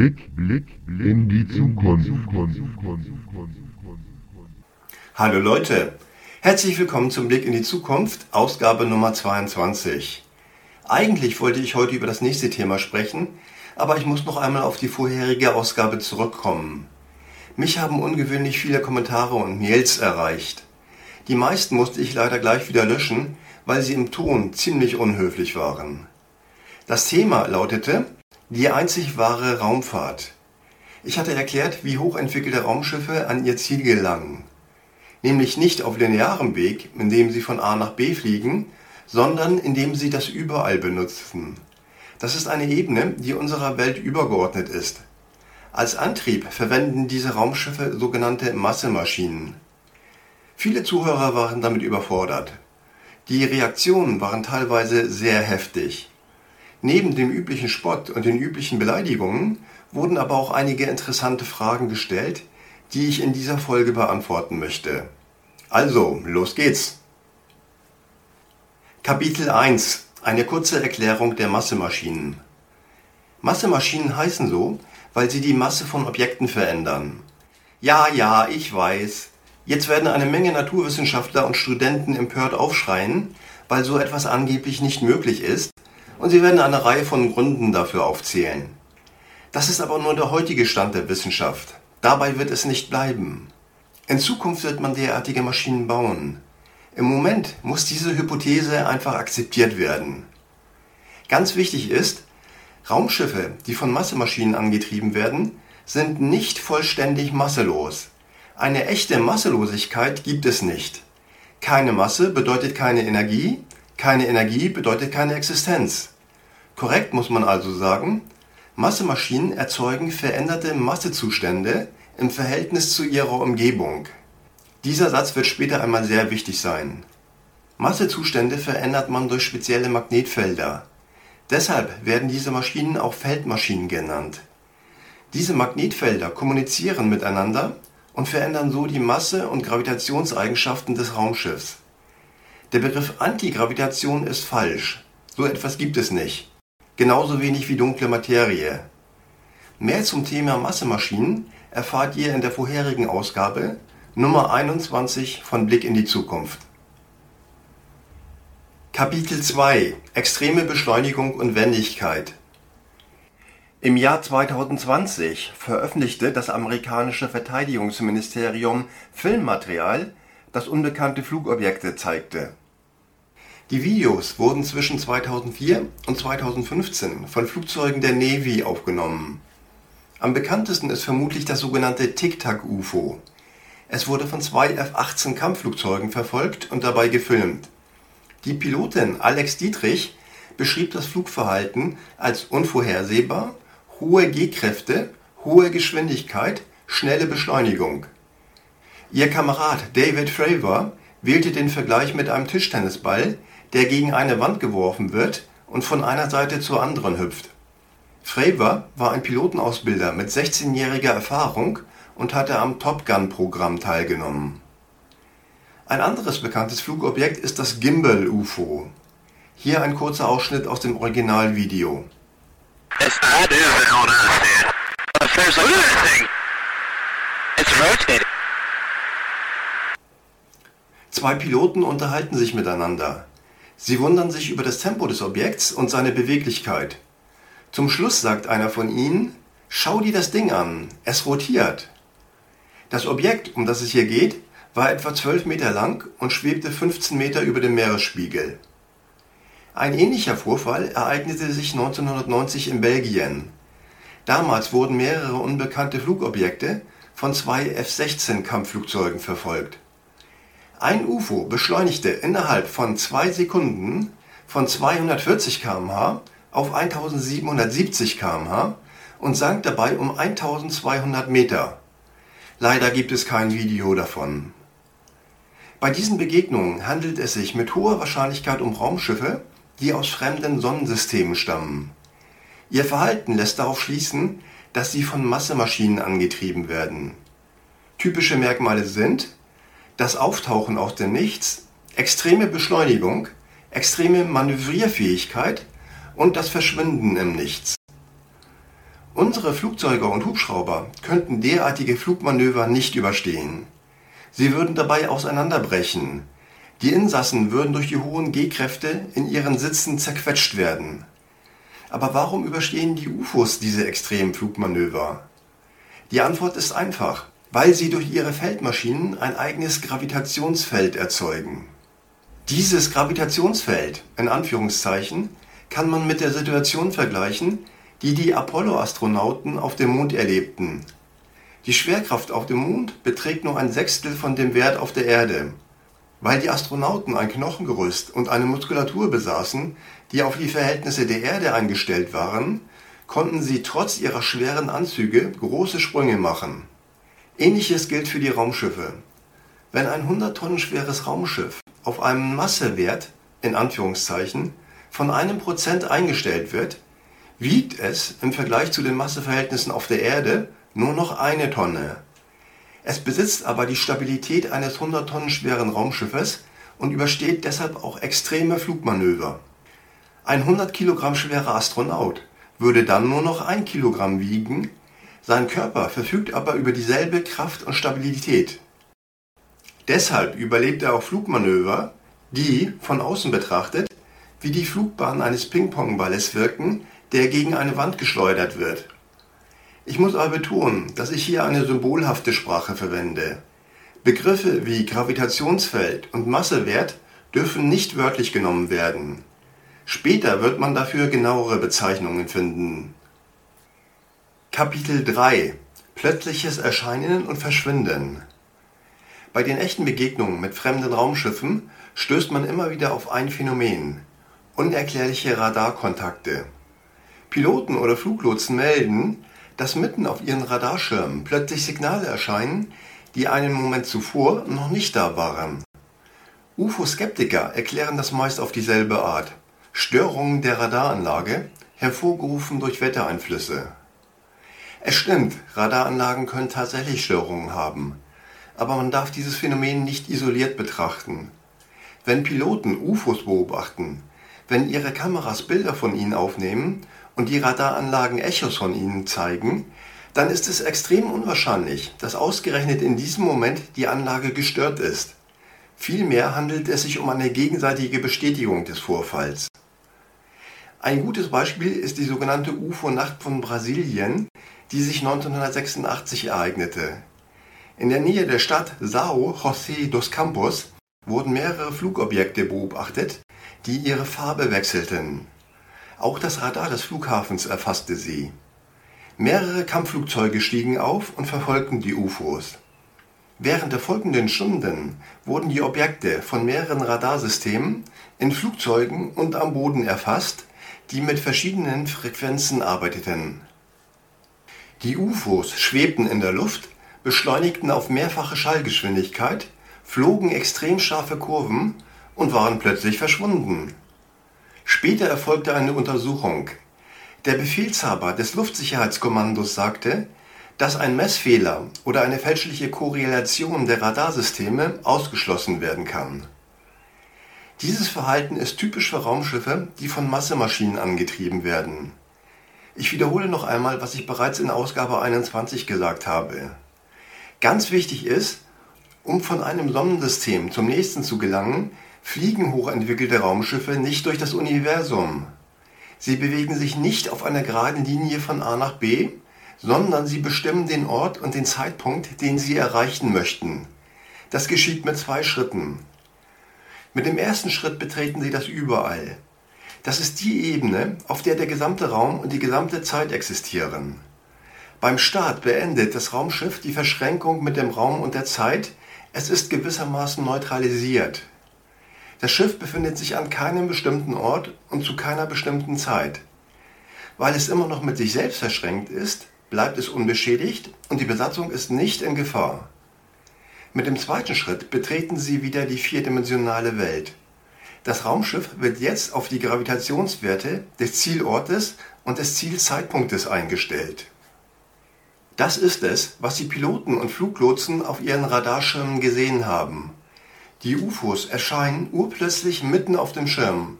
Blick, Blick, in die Zukunft. Hallo Leute, herzlich willkommen zum Blick in die Zukunft, Ausgabe Nummer 22. Eigentlich wollte ich heute über das nächste Thema sprechen, aber ich muss noch einmal auf die vorherige Ausgabe zurückkommen. Mich haben ungewöhnlich viele Kommentare und Mails erreicht. Die meisten musste ich leider gleich wieder löschen, weil sie im Ton ziemlich unhöflich waren. Das Thema lautete die einzig wahre Raumfahrt. Ich hatte erklärt, wie hochentwickelte Raumschiffe an ihr Ziel gelangen. Nämlich nicht auf linearem Weg, indem sie von A nach B fliegen, sondern indem sie das Überall benutzen. Das ist eine Ebene, die unserer Welt übergeordnet ist. Als Antrieb verwenden diese Raumschiffe sogenannte Massemaschinen. Viele Zuhörer waren damit überfordert. Die Reaktionen waren teilweise sehr heftig. Neben dem üblichen Spott und den üblichen Beleidigungen wurden aber auch einige interessante Fragen gestellt, die ich in dieser Folge beantworten möchte. Also, los geht's! Kapitel 1 Eine kurze Erklärung der Massemaschinen. Massemaschinen heißen so, weil sie die Masse von Objekten verändern. Ja, ja, ich weiß. Jetzt werden eine Menge Naturwissenschaftler und Studenten empört aufschreien, weil so etwas angeblich nicht möglich ist und sie werden eine Reihe von Gründen dafür aufzählen. Das ist aber nur der heutige Stand der Wissenschaft. Dabei wird es nicht bleiben. In Zukunft wird man derartige Maschinen bauen. Im Moment muss diese Hypothese einfach akzeptiert werden. Ganz wichtig ist, Raumschiffe, die von Massemaschinen angetrieben werden, sind nicht vollständig masselos. Eine echte Masselosigkeit gibt es nicht. Keine Masse bedeutet keine Energie, keine Energie bedeutet keine Existenz. Korrekt muss man also sagen, Massemaschinen erzeugen veränderte Massezustände im Verhältnis zu ihrer Umgebung. Dieser Satz wird später einmal sehr wichtig sein. Massezustände verändert man durch spezielle Magnetfelder. Deshalb werden diese Maschinen auch Feldmaschinen genannt. Diese Magnetfelder kommunizieren miteinander und verändern so die Masse und Gravitationseigenschaften des Raumschiffs. Der Begriff Antigravitation ist falsch. So etwas gibt es nicht. Genauso wenig wie dunkle Materie. Mehr zum Thema Massemaschinen erfahrt ihr in der vorherigen Ausgabe Nummer 21 von Blick in die Zukunft. Kapitel 2 Extreme Beschleunigung und Wendigkeit Im Jahr 2020 veröffentlichte das amerikanische Verteidigungsministerium Filmmaterial, das unbekannte Flugobjekte zeigte. Die Videos wurden zwischen 2004 und 2015 von Flugzeugen der Navy aufgenommen. Am bekanntesten ist vermutlich das sogenannte Tic-Tac-UFO. Es wurde von zwei F-18 Kampfflugzeugen verfolgt und dabei gefilmt. Die Pilotin Alex Dietrich beschrieb das Flugverhalten als unvorhersehbar, hohe G-Kräfte, hohe Geschwindigkeit, schnelle Beschleunigung. Ihr Kamerad David Fravor wählte den Vergleich mit einem Tischtennisball, der gegen eine Wand geworfen wird und von einer Seite zur anderen hüpft. Fravor war ein Pilotenausbilder mit 16-jähriger Erfahrung und hatte am Top Gun-Programm teilgenommen. Ein anderes bekanntes Flugobjekt ist das Gimbal UFO. Hier ein kurzer Ausschnitt aus dem Originalvideo. It's what is it on us, dude? If there's a little thing, it's rotating. Zwei Piloten unterhalten sich miteinander. Sie wundern sich über das Tempo des Objekts und seine Beweglichkeit. Zum Schluss sagt einer von ihnen, schau dir das Ding an, es rotiert. Das Objekt, um das es hier geht, war etwa 12 Meter lang und schwebte 15 Meter über dem Meeresspiegel. Ein ähnlicher Vorfall ereignete sich 1990 in Belgien. Damals wurden mehrere unbekannte Flugobjekte von zwei F-16 Kampfflugzeugen verfolgt. Ein Ufo beschleunigte innerhalb von zwei Sekunden von 240 km/h auf 1770 km/h und sank dabei um 1200 Meter. Leider gibt es kein Video davon. Bei diesen Begegnungen handelt es sich mit hoher Wahrscheinlichkeit um Raumschiffe, die aus fremden Sonnensystemen stammen. Ihr Verhalten lässt darauf schließen, dass sie von Massemaschinen angetrieben werden. Typische Merkmale sind das Auftauchen aus dem Nichts, extreme Beschleunigung, extreme Manövrierfähigkeit und das Verschwinden im Nichts. Unsere Flugzeuge und Hubschrauber könnten derartige Flugmanöver nicht überstehen. Sie würden dabei auseinanderbrechen. Die Insassen würden durch die hohen G-Kräfte in ihren Sitzen zerquetscht werden. Aber warum überstehen die UFOs diese extremen Flugmanöver? Die Antwort ist einfach, weil sie durch ihre Feldmaschinen ein eigenes Gravitationsfeld erzeugen. Dieses Gravitationsfeld, in Anführungszeichen, kann man mit der Situation vergleichen, die die Apollo-Astronauten auf dem Mond erlebten. Die Schwerkraft auf dem Mond beträgt nur ein Sechstel von dem Wert auf der Erde. Weil die Astronauten ein Knochengerüst und eine Muskulatur besaßen, die auf die Verhältnisse der Erde eingestellt waren, konnten sie trotz ihrer schweren Anzüge große Sprünge machen. Ähnliches gilt für die Raumschiffe. Wenn ein 100 Tonnen schweres Raumschiff auf einem Massewert in Anführungszeichen von einem Prozent eingestellt wird, wiegt es im Vergleich zu den Masseverhältnissen auf der Erde nur noch eine Tonne. Es besitzt aber die Stabilität eines 100 Tonnen schweren Raumschiffes und übersteht deshalb auch extreme Flugmanöver. Ein 100 Kilogramm schwerer Astronaut würde dann nur noch ein Kilogramm wiegen, sein Körper verfügt aber über dieselbe Kraft und Stabilität. Deshalb überlebt er auch Flugmanöver, die, von außen betrachtet, wie die Flugbahn eines Ping-Pong-Balles wirken, der gegen eine Wand geschleudert wird. Ich muss aber betonen, dass ich hier eine symbolhafte Sprache verwende. Begriffe wie Gravitationsfeld und Massewert dürfen nicht wörtlich genommen werden. Später wird man dafür genauere Bezeichnungen finden. Kapitel 3 Plötzliches Erscheinen und Verschwinden Bei den echten Begegnungen mit fremden Raumschiffen stößt man immer wieder auf ein Phänomen unerklärliche Radarkontakte. Piloten oder Fluglotsen melden, dass mitten auf ihren Radarschirmen plötzlich Signale erscheinen, die einen Moment zuvor noch nicht da waren. UFO-Skeptiker erklären das meist auf dieselbe Art. Störungen der Radaranlage, hervorgerufen durch Wettereinflüsse. Es stimmt, Radaranlagen können tatsächlich Störungen haben, aber man darf dieses Phänomen nicht isoliert betrachten. Wenn Piloten UFOs beobachten, wenn ihre Kameras Bilder von ihnen aufnehmen und die Radaranlagen Echos von ihnen zeigen, dann ist es extrem unwahrscheinlich, dass ausgerechnet in diesem Moment die Anlage gestört ist. Vielmehr handelt es sich um eine gegenseitige Bestätigung des Vorfalls. Ein gutes Beispiel ist die sogenannte UFO-Nacht von Brasilien, die sich 1986 ereignete. In der Nähe der Stadt Sao José dos Campos wurden mehrere Flugobjekte beobachtet, die ihre Farbe wechselten. Auch das Radar des Flughafens erfasste sie. Mehrere Kampfflugzeuge stiegen auf und verfolgten die UFOs. Während der folgenden Stunden wurden die Objekte von mehreren Radarsystemen in Flugzeugen und am Boden erfasst, die mit verschiedenen Frequenzen arbeiteten. Die UFOs schwebten in der Luft, beschleunigten auf mehrfache Schallgeschwindigkeit, flogen extrem scharfe Kurven und waren plötzlich verschwunden. Später erfolgte eine Untersuchung. Der Befehlshaber des Luftsicherheitskommandos sagte, dass ein Messfehler oder eine fälschliche Korrelation der Radarsysteme ausgeschlossen werden kann. Dieses Verhalten ist typisch für Raumschiffe, die von Massemaschinen angetrieben werden. Ich wiederhole noch einmal, was ich bereits in Ausgabe 21 gesagt habe. Ganz wichtig ist, um von einem Sonnensystem zum nächsten zu gelangen, fliegen hochentwickelte Raumschiffe nicht durch das Universum. Sie bewegen sich nicht auf einer geraden Linie von A nach B, sondern sie bestimmen den Ort und den Zeitpunkt, den sie erreichen möchten. Das geschieht mit zwei Schritten. Mit dem ersten Schritt betreten sie das Überall. Das ist die Ebene, auf der der gesamte Raum und die gesamte Zeit existieren. Beim Start beendet das Raumschiff die Verschränkung mit dem Raum und der Zeit. Es ist gewissermaßen neutralisiert. Das Schiff befindet sich an keinem bestimmten Ort und zu keiner bestimmten Zeit. Weil es immer noch mit sich selbst verschränkt ist, bleibt es unbeschädigt und die Besatzung ist nicht in Gefahr. Mit dem zweiten Schritt betreten sie wieder die vierdimensionale Welt. Das Raumschiff wird jetzt auf die Gravitationswerte des Zielortes und des Zielzeitpunktes eingestellt. Das ist es, was die Piloten und Fluglotsen auf ihren Radarschirmen gesehen haben. Die UFOs erscheinen urplötzlich mitten auf dem Schirm.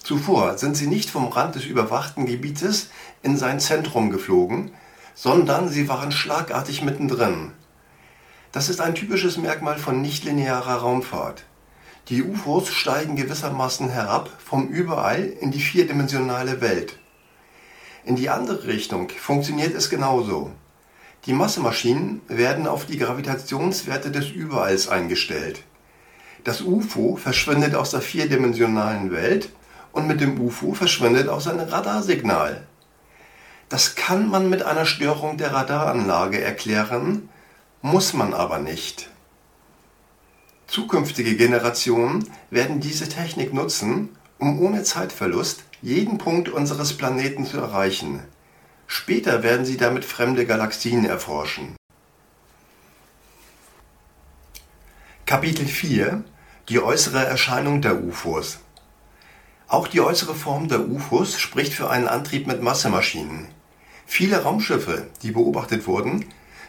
Zuvor sind sie nicht vom Rand des überwachten Gebietes in sein Zentrum geflogen, sondern sie waren schlagartig mittendrin. Das ist ein typisches Merkmal von nichtlinearer Raumfahrt. Die UFOs steigen gewissermaßen herab vom Überall in die vierdimensionale Welt. In die andere Richtung funktioniert es genauso. Die Massemaschinen werden auf die Gravitationswerte des Überalls eingestellt. Das UFO verschwindet aus der vierdimensionalen Welt und mit dem UFO verschwindet auch sein Radarsignal. Das kann man mit einer Störung der Radaranlage erklären, muss man aber nicht. Zukünftige Generationen werden diese Technik nutzen, um ohne Zeitverlust jeden Punkt unseres Planeten zu erreichen. Später werden sie damit fremde Galaxien erforschen. Kapitel 4 Die äußere Erscheinung der UFOs Auch die äußere Form der UFOs spricht für einen Antrieb mit Massemaschinen. Viele Raumschiffe, die beobachtet wurden,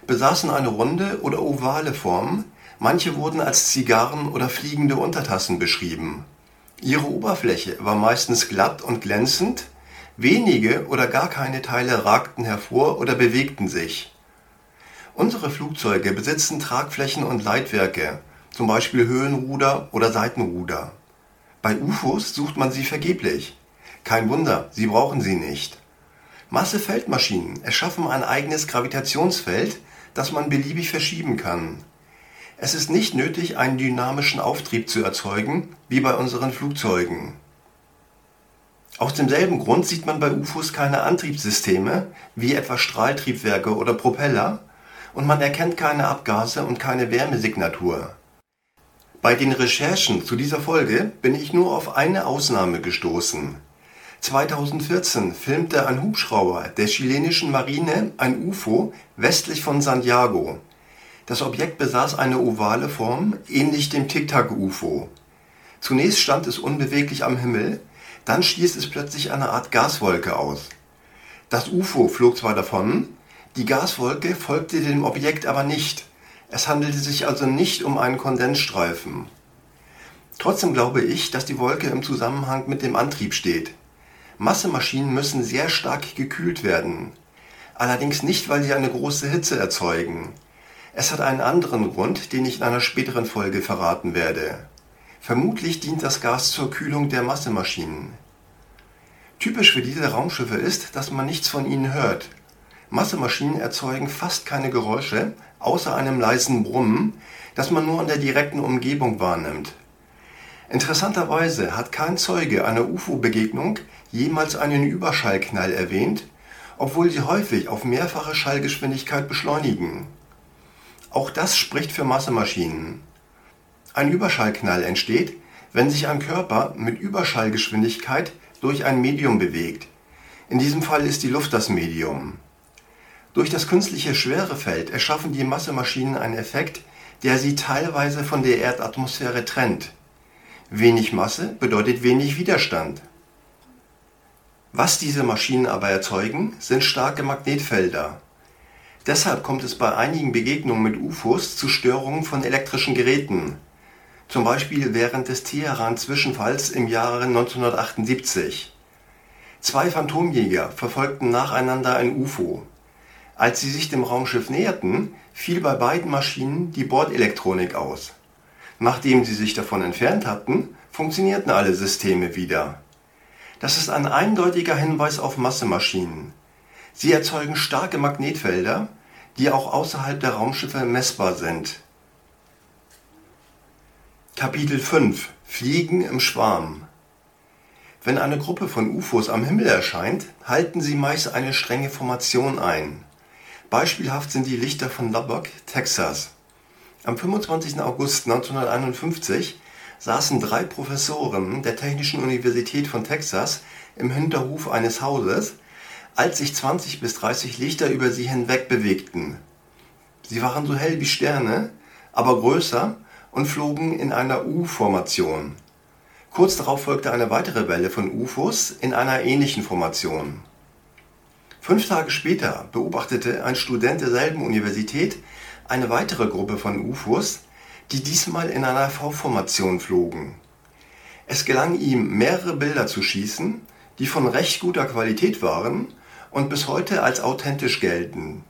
besaßen eine runde oder ovale Form, manche wurden als Zigarren oder fliegende Untertassen beschrieben. Ihre Oberfläche war meistens glatt und glänzend, wenige oder gar keine Teile ragten hervor oder bewegten sich. Unsere Flugzeuge besitzen Tragflächen und Leitwerke, zum Beispiel Höhenruder oder Seitenruder. Bei UFOs sucht man sie vergeblich. Kein Wunder, sie brauchen sie nicht. Massefeldmaschinen erschaffen ein eigenes Gravitationsfeld, das man beliebig verschieben kann. Es ist nicht nötig, einen dynamischen Auftrieb zu erzeugen, wie bei unseren Flugzeugen. Aus demselben Grund sieht man bei UFOs keine Antriebssysteme, wie etwa Strahltriebwerke oder Propeller, und man erkennt keine Abgase und keine Wärmesignatur. Bei den Recherchen zu dieser Folge bin ich nur auf eine Ausnahme gestoßen. 2014 filmte ein Hubschrauber der chilenischen Marine ein UFO westlich von Santiago. Das Objekt besaß eine ovale Form, ähnlich dem Tic-Tac-UFO. Zunächst stand es unbeweglich am Himmel, dann stieß es plötzlich eine Art Gaswolke aus. Das UFO flog zwar davon, die Gaswolke folgte dem Objekt aber nicht. Es handelte sich also nicht um einen Kondensstreifen. Trotzdem glaube ich, dass die Wolke im Zusammenhang mit dem Antrieb steht. Massemaschinen müssen sehr stark gekühlt werden. Allerdings nicht, weil sie eine große Hitze erzeugen. Es hat einen anderen Grund, den ich in einer späteren Folge verraten werde. Vermutlich dient das Gas zur Kühlung der Massemaschinen. Typisch für diese Raumschiffe ist, dass man nichts von ihnen hört. Massemaschinen erzeugen fast keine Geräusche, außer einem leisen Brummen, das man nur in der direkten Umgebung wahrnimmt. Interessanterweise hat kein Zeuge einer UFO-Begegnung jemals einen Überschallknall erwähnt, obwohl sie häufig auf mehrfache Schallgeschwindigkeit beschleunigen. Auch das spricht für Massemaschinen. Ein Überschallknall entsteht, wenn sich ein Körper mit Überschallgeschwindigkeit durch ein Medium bewegt. In diesem Fall ist die Luft das Medium. Durch das künstliche Schwerefeld erschaffen die Massemaschinen einen Effekt, der sie teilweise von der Erdatmosphäre trennt. Wenig Masse bedeutet wenig Widerstand. Was diese Maschinen aber erzeugen, sind starke Magnetfelder. Deshalb kommt es bei einigen Begegnungen mit UFOs zu Störungen von elektrischen Geräten, zum Beispiel während des Teheran-Zwischenfalls im Jahre 1978. Zwei Phantomjäger verfolgten nacheinander ein UFO. Als sie sich dem Raumschiff näherten, fiel bei beiden Maschinen die Bordelektronik aus. Nachdem sie sich davon entfernt hatten, funktionierten alle Systeme wieder. Das ist ein eindeutiger Hinweis auf Massemaschinen. Sie erzeugen starke Magnetfelder, die auch außerhalb der Raumschiffe messbar sind. Kapitel 5 Fliegen im Schwarm Wenn eine Gruppe von UFOs am Himmel erscheint, halten sie meist eine strenge Formation ein. Beispielhaft sind die Lichter von Lubbock, Texas. Am 25. August 1951 saßen drei Professoren der Technischen Universität von Texas im Hinterhof eines Hauses, als sich 20 bis 30 Lichter über sie hinweg bewegten. Sie waren so hell wie Sterne, aber größer und flogen in einer U-Formation. Kurz darauf folgte eine weitere Welle von UFOs in einer ähnlichen Formation. Fünf Tage später beobachtete ein Student derselben Universität eine weitere Gruppe von UFOs, die diesmal in einer V-Formation flogen. Es gelang ihm, mehrere Bilder zu schießen, die von recht guter Qualität waren und bis heute als authentisch gelten.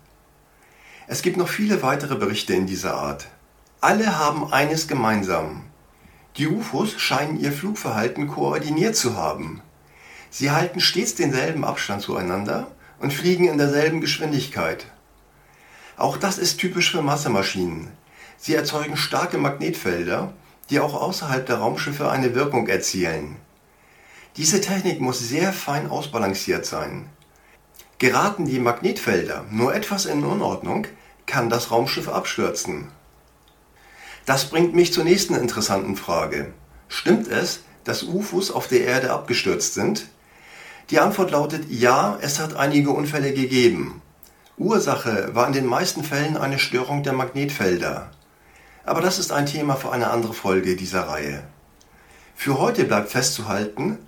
Es gibt noch viele weitere Berichte in dieser Art. Alle haben eines gemeinsam. Die UFOs scheinen ihr Flugverhalten koordiniert zu haben. Sie halten stets denselben Abstand zueinander und fliegen in derselben Geschwindigkeit. Auch das ist typisch für Massemaschinen. Sie erzeugen starke Magnetfelder, die auch außerhalb der Raumschiffe eine Wirkung erzielen. Diese Technik muss sehr fein ausbalanciert sein. Geraten die Magnetfelder nur etwas in Unordnung, kann das Raumschiff abstürzen. Das bringt mich zur nächsten interessanten Frage. Stimmt es, dass UFOs auf der Erde abgestürzt sind? Die Antwort lautet ja, es hat einige Unfälle gegeben. Ursache war in den meisten Fällen eine Störung der Magnetfelder. Aber das ist ein Thema für eine andere Folge dieser Reihe. Für heute bleibt festzuhalten,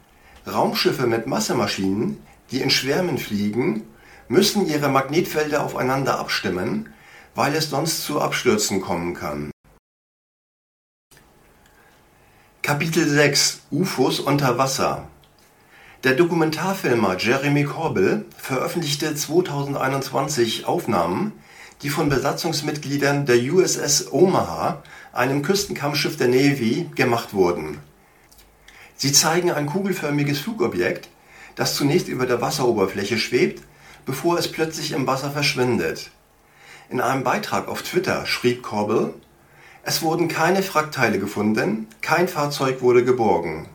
Raumschiffe mit Massemaschinen, die in Schwärmen fliegen, müssen ihre Magnetfelder aufeinander abstimmen, weil es sonst zu Abstürzen kommen kann. Kapitel 6 UFOs unter Wasser Der Dokumentarfilmer Jeremy Corbell veröffentlichte 2021 Aufnahmen, die von Besatzungsmitgliedern der USS Omaha, einem Küstenkampfschiff der Navy, gemacht wurden. Sie zeigen ein kugelförmiges Flugobjekt, das zunächst über der Wasseroberfläche schwebt, bevor es plötzlich im Wasser verschwindet. In einem Beitrag auf Twitter schrieb Corbell, es wurden keine Frackteile gefunden, kein Fahrzeug wurde geborgen.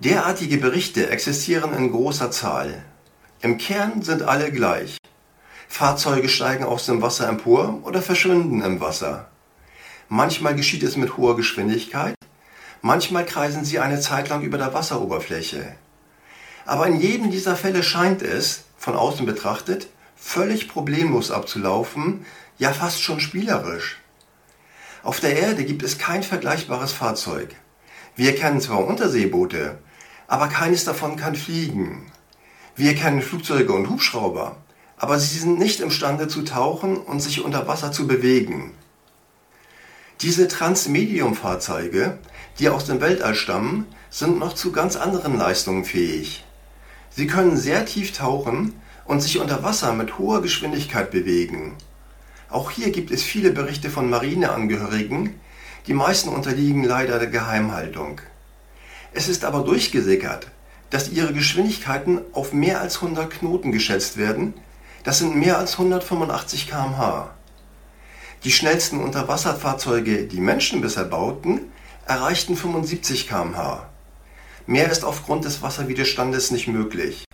Derartige Berichte existieren in großer Zahl. Im Kern sind alle gleich. Fahrzeuge steigen aus dem Wasser empor oder verschwinden im Wasser. Manchmal geschieht es mit hoher Geschwindigkeit, manchmal kreisen sie eine Zeit lang über der Wasseroberfläche. Aber in jedem dieser Fälle scheint es, von außen betrachtet, völlig problemlos abzulaufen, ja fast schon spielerisch. Auf der Erde gibt es kein vergleichbares Fahrzeug. Wir kennen zwar Unterseeboote, aber keines davon kann fliegen. Wir kennen Flugzeuge und Hubschrauber, aber sie sind nicht imstande zu tauchen und sich unter Wasser zu bewegen. Diese Transmedium-Fahrzeuge, die aus dem Weltall stammen, sind noch zu ganz anderen Leistungen fähig. Sie können sehr tief tauchen und sich unter Wasser mit hoher Geschwindigkeit bewegen. Auch hier gibt es viele Berichte von Marineangehörigen, die meisten unterliegen leider der Geheimhaltung. Es ist aber durchgesickert, dass ihre Geschwindigkeiten auf mehr als 100 Knoten geschätzt werden, das sind mehr als 185 km/h. Die schnellsten Unterwasserfahrzeuge, die Menschen bisher bauten, erreichten 75 km/h. Mehr ist aufgrund des Wasserwiderstandes nicht möglich.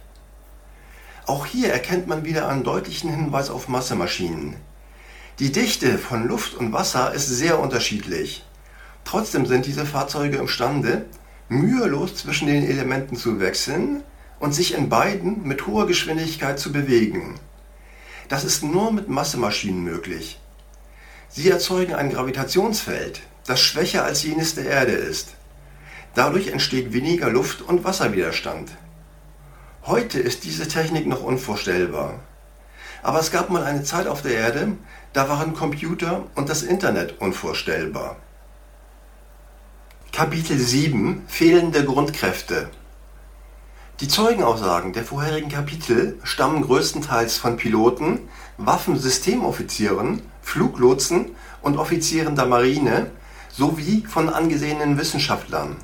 Auch hier erkennt man wieder einen deutlichen Hinweis auf Massemaschinen. Die Dichte von Luft und Wasser ist sehr unterschiedlich. Trotzdem sind diese Fahrzeuge imstande, mühelos zwischen den Elementen zu wechseln und sich in beiden mit hoher Geschwindigkeit zu bewegen. Das ist nur mit Massemaschinen möglich. Sie erzeugen ein Gravitationsfeld, das schwächer als jenes der Erde ist. Dadurch entsteht weniger Luft- und Wasserwiderstand. Heute ist diese Technik noch unvorstellbar. Aber es gab mal eine Zeit auf der Erde, da waren Computer und das Internet unvorstellbar. Kapitel 7 Fehlende Grundkräfte Die Zeugenaussagen der vorherigen Kapitel stammen größtenteils von Piloten, Waffensystemoffizieren, Fluglotsen und Offizieren der Marine sowie von angesehenen Wissenschaftlern.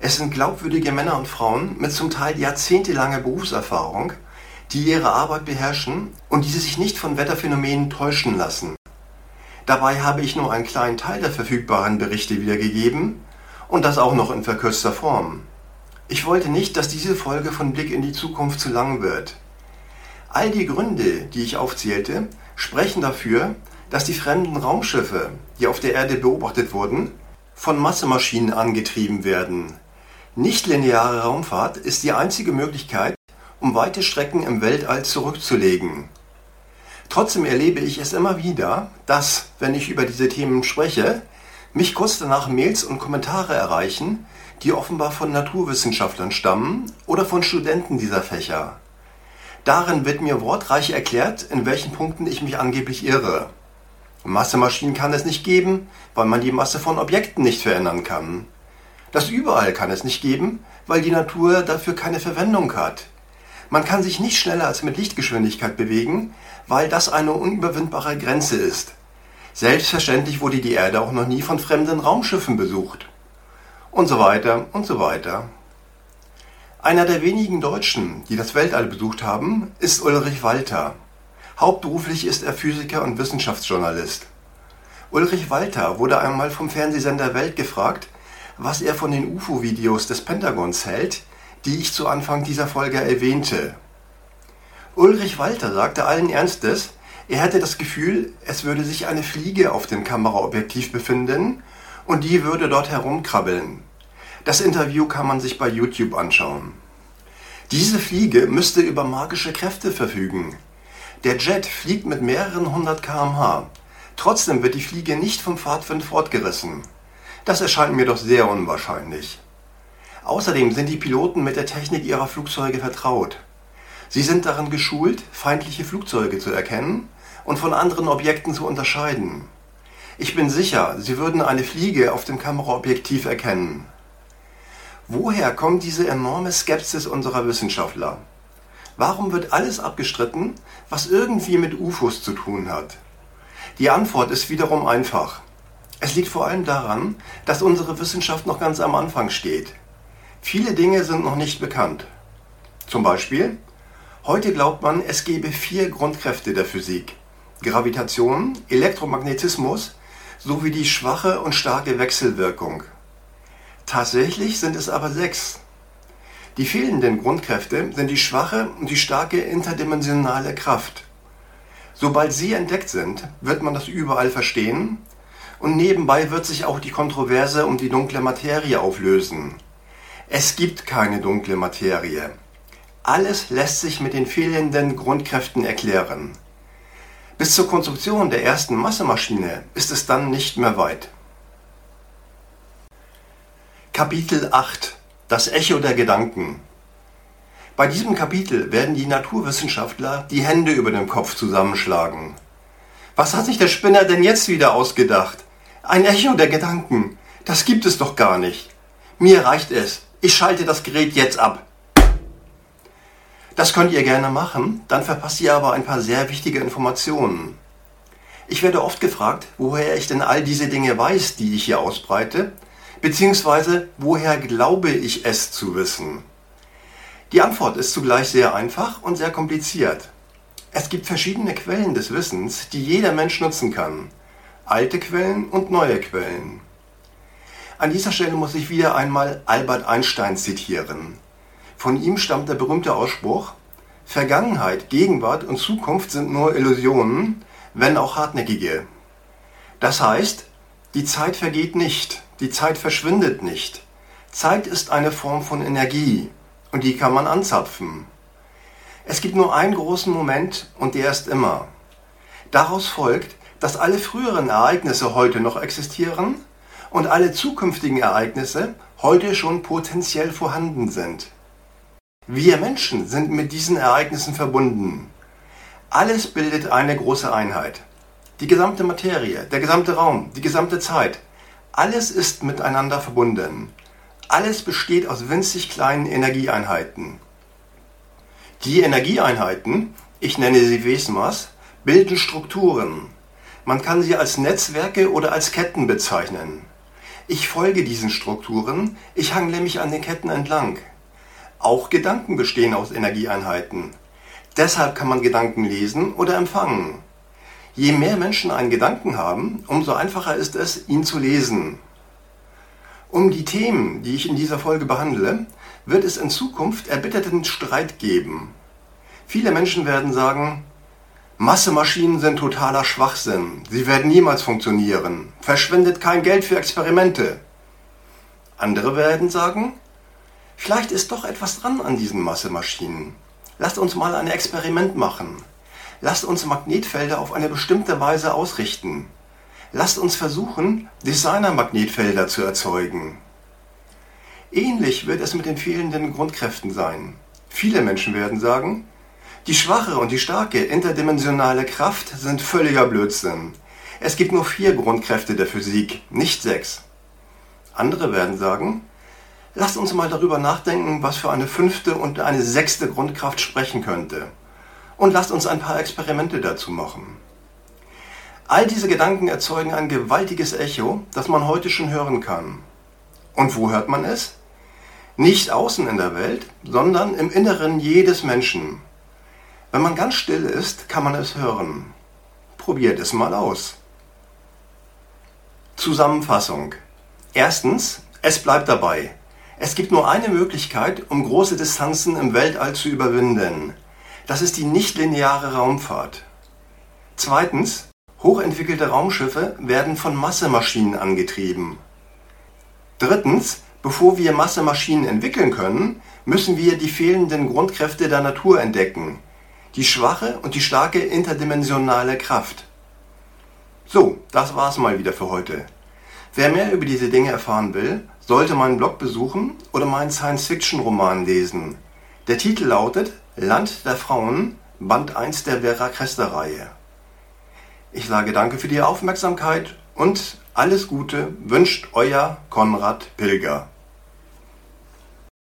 Es sind glaubwürdige Männer und Frauen mit zum Teil jahrzehntelanger Berufserfahrung die ihre Arbeit beherrschen und die sich nicht von Wetterphänomenen täuschen lassen. Dabei habe ich nur einen kleinen Teil der verfügbaren Berichte wiedergegeben und das auch noch in verkürzter Form. Ich wollte nicht, dass diese Folge von Blick in die Zukunft zu lang wird. All die Gründe, die ich aufzählte, sprechen dafür, dass die fremden Raumschiffe, die auf der Erde beobachtet wurden, von Massemaschinen angetrieben werden. Nichtlineare Raumfahrt ist die einzige Möglichkeit, um weite Strecken im Weltall zurückzulegen. Trotzdem erlebe ich es immer wieder, dass, wenn ich über diese Themen spreche, mich kurz danach Mails und Kommentare erreichen, die offenbar von Naturwissenschaftlern stammen oder von Studenten dieser Fächer. Darin wird mir wortreich erklärt, in welchen Punkten ich mich angeblich irre. Massemaschinen kann es nicht geben, weil man die Masse von Objekten nicht verändern kann. Das überall kann es nicht geben, weil die Natur dafür keine Verwendung hat. Man kann sich nicht schneller als mit Lichtgeschwindigkeit bewegen, weil das eine unüberwindbare Grenze ist. Selbstverständlich wurde die Erde auch noch nie von fremden Raumschiffen besucht. Und so weiter und so weiter. Einer der wenigen Deutschen, die das Weltall besucht haben, ist Ulrich Walter. Hauptberuflich ist er Physiker und Wissenschaftsjournalist. Ulrich Walter wurde einmal vom Fernsehsender Welt gefragt, was er von den UFO-Videos des Pentagons hält, die ich zu Anfang dieser Folge erwähnte. Ulrich Walter sagte allen Ernstes, er hätte das Gefühl, es würde sich eine Fliege auf dem Kameraobjektiv befinden und die würde dort herumkrabbeln. Das Interview kann man sich bei YouTube anschauen. Diese Fliege müsste über magische Kräfte verfügen. Der Jet fliegt mit mehreren hundert km/h. Trotzdem wird die Fliege nicht vom Fahrtwind fortgerissen. Das erscheint mir doch sehr unwahrscheinlich. Außerdem sind die Piloten mit der Technik ihrer Flugzeuge vertraut. Sie sind darin geschult, feindliche Flugzeuge zu erkennen und von anderen Objekten zu unterscheiden. Ich bin sicher, sie würden eine Fliege auf dem Kameraobjektiv erkennen. Woher kommt diese enorme Skepsis unserer Wissenschaftler? Warum wird alles abgestritten, was irgendwie mit UFOs zu tun hat? Die Antwort ist wiederum einfach. Es liegt vor allem daran, dass unsere Wissenschaft noch ganz am Anfang steht. Viele Dinge sind noch nicht bekannt. Zum Beispiel, heute glaubt man, es gebe vier Grundkräfte der Physik. Gravitation, Elektromagnetismus sowie die schwache und starke Wechselwirkung. Tatsächlich sind es aber sechs. Die fehlenden Grundkräfte sind die schwache und die starke interdimensionale Kraft. Sobald sie entdeckt sind, wird man das überall verstehen und nebenbei wird sich auch die Kontroverse um die dunkle Materie auflösen. Es gibt keine dunkle Materie. Alles lässt sich mit den fehlenden Grundkräften erklären. Bis zur Konstruktion der ersten Massemaschine ist es dann nicht mehr weit. Kapitel 8 Das Echo der Gedanken Bei diesem Kapitel werden die Naturwissenschaftler die Hände über dem Kopf zusammenschlagen. Was hat sich der Spinner denn jetzt wieder ausgedacht? Ein Echo der Gedanken. Das gibt es doch gar nicht. Mir reicht es. Ich schalte das Gerät jetzt ab. Das könnt ihr gerne machen, dann verpasst ihr aber ein paar sehr wichtige Informationen. Ich werde oft gefragt, woher ich denn all diese Dinge weiß, die ich hier ausbreite, beziehungsweise woher glaube ich es zu wissen. Die Antwort ist zugleich sehr einfach und sehr kompliziert. Es gibt verschiedene Quellen des Wissens, die jeder Mensch nutzen kann. Alte Quellen und neue Quellen. An dieser Stelle muss ich wieder einmal Albert Einstein zitieren. Von ihm stammt der berühmte Ausspruch, Vergangenheit, Gegenwart und Zukunft sind nur Illusionen, wenn auch hartnäckige. Das heißt, die Zeit vergeht nicht, die Zeit verschwindet nicht. Zeit ist eine Form von Energie und die kann man anzapfen. Es gibt nur einen großen Moment und der ist immer. Daraus folgt, dass alle früheren Ereignisse heute noch existieren und alle zukünftigen Ereignisse heute schon potenziell vorhanden sind. Wir Menschen sind mit diesen Ereignissen verbunden. Alles bildet eine große Einheit. Die gesamte Materie, der gesamte Raum, die gesamte Zeit, alles ist miteinander verbunden. Alles besteht aus winzig kleinen Energieeinheiten. Die Energieeinheiten, ich nenne sie Wesmas, bilden Strukturen. Man kann sie als Netzwerke oder als Ketten bezeichnen. Ich folge diesen Strukturen, ich hangle mich an den Ketten entlang. Auch Gedanken bestehen aus Energieeinheiten. Deshalb kann man Gedanken lesen oder empfangen. Je mehr Menschen einen Gedanken haben, umso einfacher ist es, ihn zu lesen. Um die Themen, die ich in dieser Folge behandle, wird es in Zukunft erbitterten Streit geben. Viele Menschen werden sagen, Massemaschinen sind totaler Schwachsinn, sie werden niemals funktionieren, verschwendet kein Geld für Experimente. Andere werden sagen, Vielleicht ist doch etwas dran an diesen Massemaschinen. Lasst uns mal ein Experiment machen. Lasst uns Magnetfelder auf eine bestimmte Weise ausrichten. Lasst uns versuchen, Designer-Magnetfelder zu erzeugen. Ähnlich wird es mit den fehlenden Grundkräften sein. Viele Menschen werden sagen, die schwache und die starke interdimensionale Kraft sind völliger Blödsinn. Es gibt nur vier Grundkräfte der Physik, nicht sechs. Andere werden sagen, Lasst uns mal darüber nachdenken, was für eine fünfte und eine sechste Grundkraft sprechen könnte. Und lasst uns ein paar Experimente dazu machen. All diese Gedanken erzeugen ein gewaltiges Echo, das man heute schon hören kann. Und wo hört man es? Nicht außen in der Welt, sondern im Inneren jedes Menschen. Wenn man ganz still ist, kann man es hören. Probiert es mal aus. Zusammenfassung. Erstens, es bleibt dabei. Es gibt nur eine Möglichkeit, um große Distanzen im Weltall zu überwinden. Das ist die nichtlineare Raumfahrt. Zweitens, hochentwickelte Raumschiffe werden von Massemaschinen angetrieben. Drittens, bevor wir Massemaschinen entwickeln können, müssen wir die fehlenden Grundkräfte der Natur entdecken. Die schwache und die starke interdimensionale Kraft. So, das war's mal wieder für heute. Wer mehr über diese Dinge erfahren will, sollte meinen Blog besuchen oder meinen Science-Fiction-Roman lesen. Der Titel lautet Land der Frauen, Band 1 der Vera Cresta-Reihe. Ich sage danke für die Aufmerksamkeit und alles Gute wünscht euer Konrad Pilger.